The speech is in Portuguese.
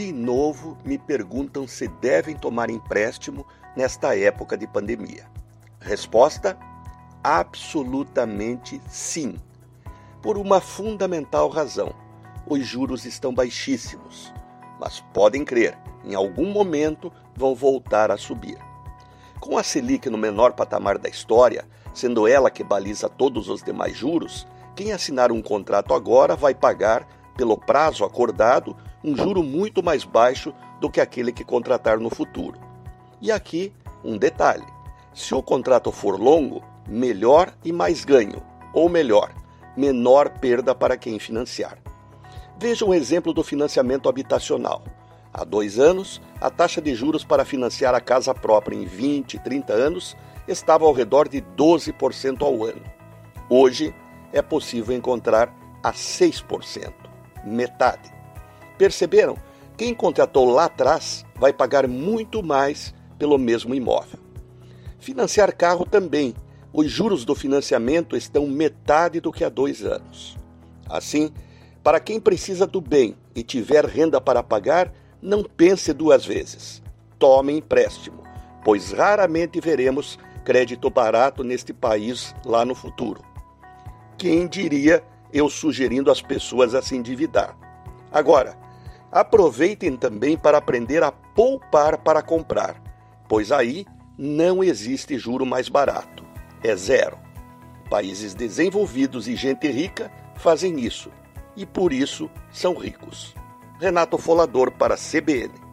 De novo me perguntam se devem tomar empréstimo nesta época de pandemia. Resposta: absolutamente sim. Por uma fundamental razão: os juros estão baixíssimos. Mas podem crer, em algum momento vão voltar a subir. Com a Selic no menor patamar da história, sendo ela que baliza todos os demais juros, quem assinar um contrato agora vai pagar, pelo prazo acordado, um juro muito mais baixo do que aquele que contratar no futuro. E aqui um detalhe: se o contrato for longo, melhor e mais ganho, ou melhor, menor perda para quem financiar. Veja um exemplo do financiamento habitacional. Há dois anos, a taxa de juros para financiar a casa própria em 20, 30 anos estava ao redor de 12% ao ano. Hoje, é possível encontrar a 6%, metade. Perceberam? Quem contratou lá atrás vai pagar muito mais pelo mesmo imóvel. Financiar carro também. Os juros do financiamento estão metade do que há dois anos. Assim, para quem precisa do bem e tiver renda para pagar, não pense duas vezes. Tome empréstimo, pois raramente veremos crédito barato neste país lá no futuro. Quem diria eu sugerindo às pessoas a se endividar? Agora, aproveitem também para aprender a poupar para comprar, pois aí não existe juro mais barato, é zero. Países desenvolvidos e gente rica fazem isso e por isso são ricos. Renato Folador para CBN.